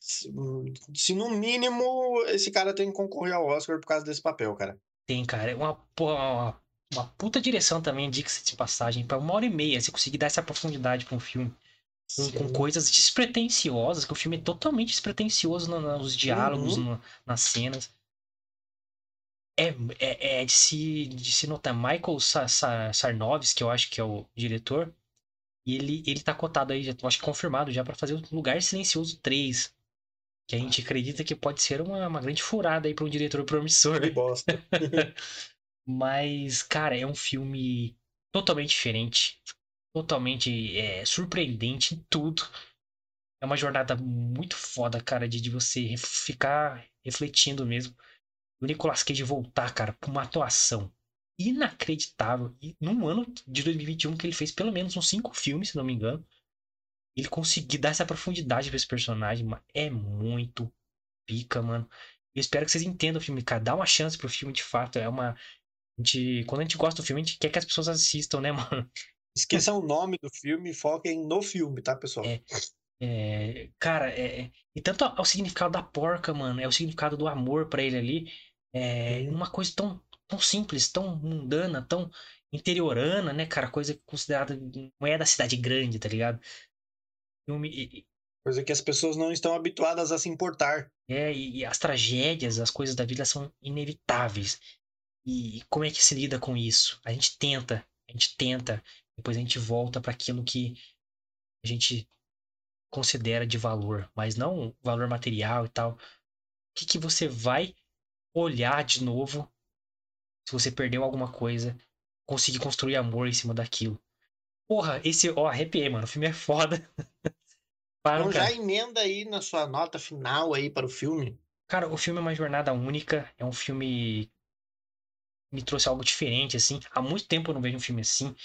Se no mínimo esse cara tem que concorrer ao Oscar por causa desse papel, cara. Tem, cara. É uma, uma, uma puta direção também, diga-se de passagem. Pra uma hora e meia, você conseguir dar essa profundidade pra um filme. Com, com, coisas despretensiosas, que o filme é totalmente despretensioso no, nos diálogos, uhum. no, nas cenas. É, é, é, de, se, de se notar. Michael Sarnovis, que eu acho que é o diretor, e ele, ele tá cotado aí, já, acho que confirmado já, para fazer o Lugar Silencioso 3. Que a gente acredita que pode ser uma, uma grande furada aí pra um diretor promissor. Que bosta. (laughs) Mas, cara, é um filme totalmente diferente. Totalmente é, surpreendente em tudo. É uma jornada muito foda, cara, de, de você ficar refletindo mesmo. O Nicolas Cage voltar, cara, com uma atuação inacreditável. E num ano de 2021 que ele fez pelo menos uns cinco filmes, se não me engano. Ele conseguir dar essa profundidade pra esse personagem, mano, é muito pica, mano. Eu espero que vocês entendam o filme, cara. Dá uma chance pro filme, de fato. É uma. A gente, quando a gente gosta do filme, a gente quer que as pessoas assistam, né, (laughs) mano? Esqueçam o nome do filme e foquem no filme, tá, pessoal? É, é, cara, é, e tanto o significado da porca, mano, é o significado do amor para ele ali. É uhum. uma coisa tão tão simples, tão mundana, tão interiorana, né, cara? Coisa considerada. Não é da cidade grande, tá ligado? Filme. Coisa que as pessoas não estão habituadas a se importar. É, e, e as tragédias, as coisas da vida são inevitáveis. E como é que se lida com isso? A gente tenta, a gente tenta, depois a gente volta para aquilo que a gente considera de valor, mas não valor material e tal. O que, que você vai olhar de novo se você perdeu alguma coisa, conseguir construir amor em cima daquilo. Porra, esse, ó, arrepiei, mano. O filme é foda. (laughs) para, então já emenda aí na sua nota final aí para o filme. Cara, o filme é uma jornada única. É um filme me trouxe algo diferente, assim. Há muito tempo eu não vejo um filme assim.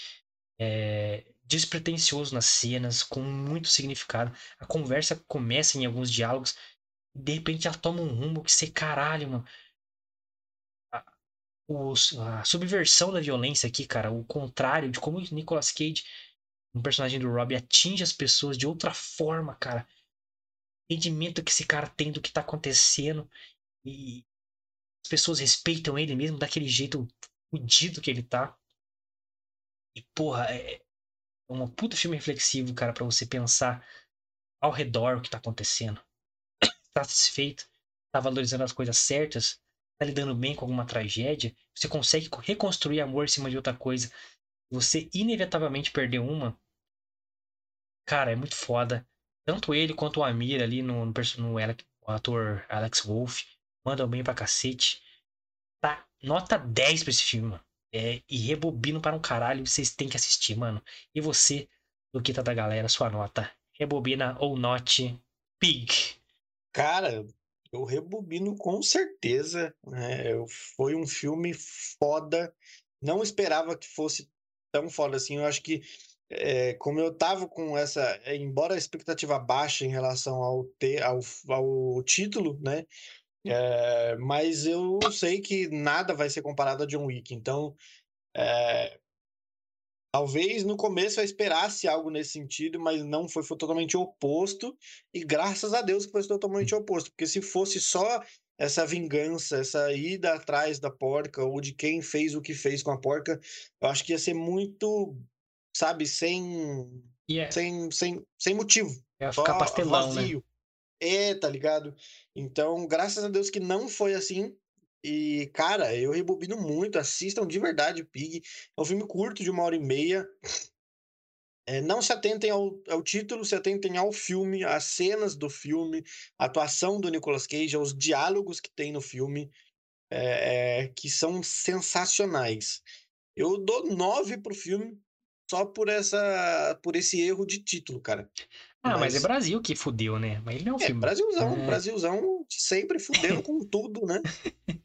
É... Despretensioso nas cenas, com muito significado. A conversa começa em alguns diálogos. E de repente ela toma um rumo que você, caralho, mano os, a subversão da violência aqui, cara, o contrário de como o Nicolas Cage, um personagem do Robbie, atinge as pessoas de outra forma, cara. Entendimento que esse cara tem do que tá acontecendo e as pessoas respeitam ele mesmo daquele jeito fudido que ele tá. E, porra, é um puta filme reflexivo, cara, para você pensar ao redor o que tá acontecendo. tá satisfeito? Tá valorizando as coisas certas? Tá lidando bem com alguma tragédia, você consegue reconstruir amor em cima de outra coisa. Você inevitavelmente perdeu uma. Cara, é muito foda. Tanto ele quanto o Amir ali no, no, no o ator Alex Wolff mandam bem pra cacete. Tá, nota 10 pra esse filme, mano. É, e rebobino para um caralho, vocês têm que assistir, mano. E você, Luquita da galera, sua nota. Rebobina ou note Pig. Cara, eu rebobino com certeza. Né? Foi um filme foda. Não esperava que fosse tão foda assim. Eu acho que, é, como eu tava com essa. Eh, embora a expectativa baixa em relação ao, te, ao, ao título, né? É, mas eu sei que nada vai ser comparado a John Wick. Então, é, Talvez no começo eu esperasse algo nesse sentido, mas não foi, foi totalmente oposto. E graças a Deus que foi totalmente oposto, porque se fosse só essa vingança, essa ida atrás da porca ou de quem fez o que fez com a porca, eu acho que ia ser muito, sabe, sem yeah. sem, sem, sem motivo. Ia ficar pastelão, né? vazio. Né? É, tá ligado? Então, graças a Deus que não foi assim. E, cara, eu rebobino muito. Assistam de verdade Pig. É um filme curto, de uma hora e meia. É, não se atentem ao, ao, título, se atentem ao filme, às cenas do filme, a atuação do Nicolas Cage, aos diálogos que tem no filme, é, é, que são sensacionais. Eu dou nove pro filme só por essa por esse erro de título, cara. Ah, mas, mas é Brasil que fudeu, né? Mas ele não é um é, filme. Brasilzão, é. Brasilzão sempre fudendo com tudo, né? (laughs)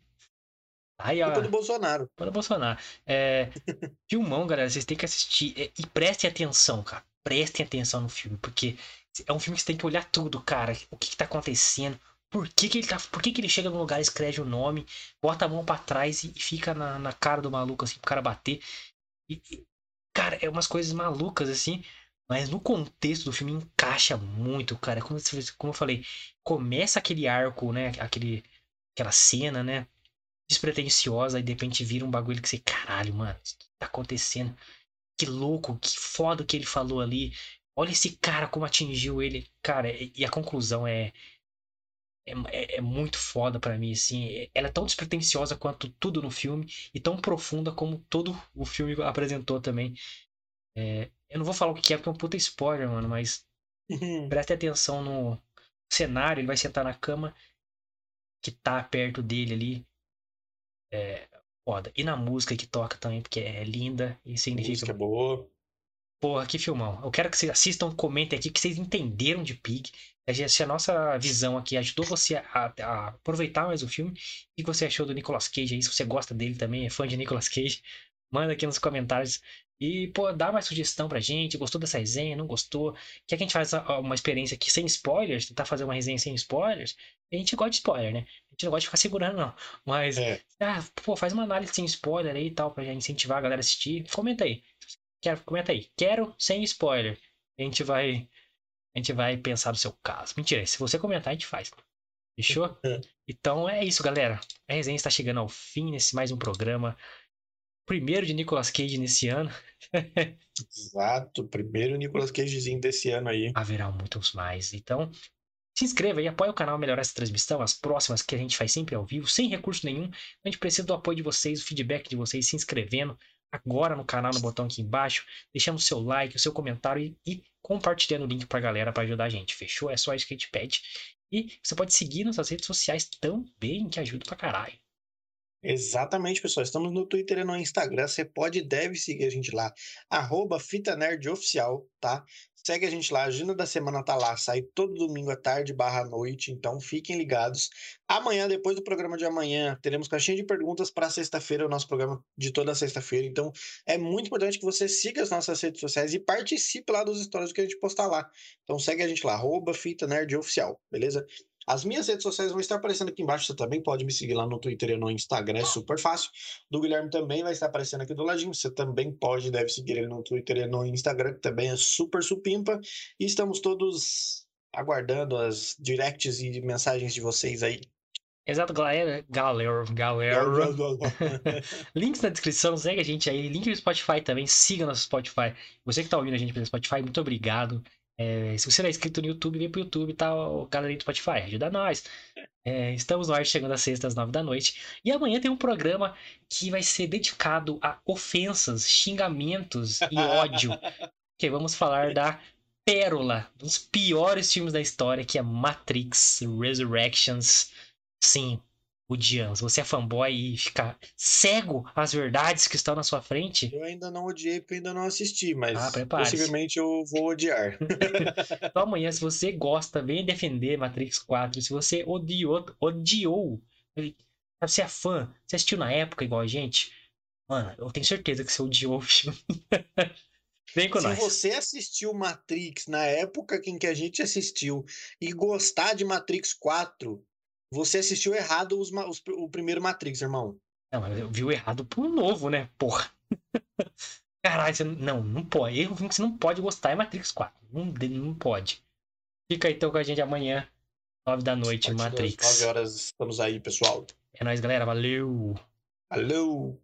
Ó, culpa do Bolsonaro. Culpa do Bolsonaro. É, (laughs) filmão, galera, vocês têm que assistir. É, e prestem atenção, cara. Prestem atenção no filme, porque é um filme que você tem que olhar tudo, cara. O que, que tá acontecendo? Por que, que ele tá. Por que, que ele chega no lugar, escreve o nome, bota a mão para trás e, e, fica na, na cara do maluco, assim, pro cara bater. E, e, cara, é umas coisas malucas, assim. Mas no contexto do filme encaixa muito, cara. Como, como eu falei, começa aquele arco, né? Aquele, aquela cena, né? Despretensiosa, e de repente vira um bagulho que você, caralho, mano, o que tá acontecendo? Que louco, que foda que ele falou ali. Olha esse cara como atingiu ele. Cara, e a conclusão é. É, é, é muito foda para mim, assim. Ela é tão despretensiosa quanto tudo no filme e tão profunda como todo o filme apresentou também. É, eu não vou falar o que é porque é um puta spoiler, mano, mas Uhum. preste atenção no cenário. Ele vai sentar na cama que tá perto dele ali. É foda. E na música que toca também, porque é linda e significa Música boa. Porra, que filmão. Eu quero que vocês assistam, comentem aqui o que vocês entenderam de Pig. Se a nossa visão aqui ajudou você a, a aproveitar mais o filme. O que você achou do Nicolas Cage aí? Se você gosta dele também, é fã de Nicolas Cage, manda aqui nos comentários. E, pô, dá mais sugestão pra gente. Gostou dessa resenha? Não gostou? Quer que a gente faça uma experiência aqui sem spoilers? Tentar fazer uma resenha sem spoilers? A gente gosta de spoiler, né? A gente não gosta de ficar segurando, não. Mas, É. ah, pô, faz uma análise sem spoiler aí e tal, pra incentivar a galera a assistir. Comenta aí. Quero, comenta aí. Quero sem spoiler. A gente vai. A gente vai pensar no seu caso. Mentira, se você comentar, a gente faz. Fechou? (laughs) Então é isso, galera. A resenha está chegando ao fim nesse mais um programa. Primeiro de Nicolas Cage nesse ano. Exato. Primeiro Nicolas Cagezinho desse ano aí. Haverá muitos mais. Então, se inscreva e apoie o canal a melhorar essa transmissão. As próximas que a gente faz sempre ao vivo, sem recurso nenhum. A gente precisa do apoio de vocês, o feedback de vocês, se inscrevendo agora no canal, no botão aqui embaixo, deixando o seu like, o seu comentário e, e compartilhando o link pra galera para ajudar a gente. Fechou? É só isso que a gente pede. E você pode seguir nossas redes sociais também, que ajuda pra caralho. Exatamente, pessoal. Estamos no Twitter e no Instagram. Você pode e deve seguir a gente lá. Arroba Fita Nerd Oficial, tá? Segue a gente lá. A agenda da semana tá lá. Sai todo domingo à tarde barra noite. Então fiquem ligados. Amanhã, depois do programa de amanhã, teremos caixinha de perguntas para sexta-feira, o nosso programa de toda sexta-feira. Então é muito importante que você siga as nossas redes sociais e participe lá dos stories que a gente postar lá. Então segue a gente lá. Arroba Fita Nerd Oficial, beleza? As minhas redes sociais vão estar aparecendo aqui embaixo. Você também pode me seguir lá no Twitter e no Instagram, é super fácil. Do Guilherme também vai estar aparecendo aqui do ladinho. Você também pode, deve seguir ele no Twitter e no Instagram, que também é super supimpa. E estamos todos aguardando as directs e mensagens de vocês aí. Exato, galera. Galera, galera. (laughs) Links na descrição, segue a gente aí. Link no Spotify também, siga nosso Spotify. Você que tá ouvindo a gente pelo Spotify, muito obrigado. É, se você não é inscrito no YouTube, vem pro YouTube, tá? O galerinha do Spotify, ajuda nós. É, estamos no ar chegando às sextas, às nove da noite. E amanhã tem um programa que vai ser dedicado a ofensas, xingamentos e ódio. (laughs) que vamos falar da pérola, dos piores filmes da história, que é Matrix Resurrections. Sim, odiamos. Você é fanboy e fica cego às verdades que estão na sua frente. Eu ainda não odiei porque ainda não assisti, mas Ah, possivelmente eu vou odiar. (laughs) Então amanhã, se você gosta, venha defender Matrix 4. Se você odiou, odiou, você é fã, você assistiu na época igual a gente, mano, eu tenho certeza que você odiou o filme. (laughs) Vem com Se nós. você assistiu Matrix na época em que a gente assistiu e gostar de Matrix 4, você assistiu errado os os- o primeiro Matrix, irmão. Não, mas eu vi o errado pro novo, né? Porra. (laughs) Caralho, você não, não pode. Erro que você não pode gostar é Matrix 4. Não, não pode. Fica aí então com a gente amanhã, 9 da noite, Matrix. 9 horas estamos aí, pessoal. É nóis, galera. Valeu! Alô!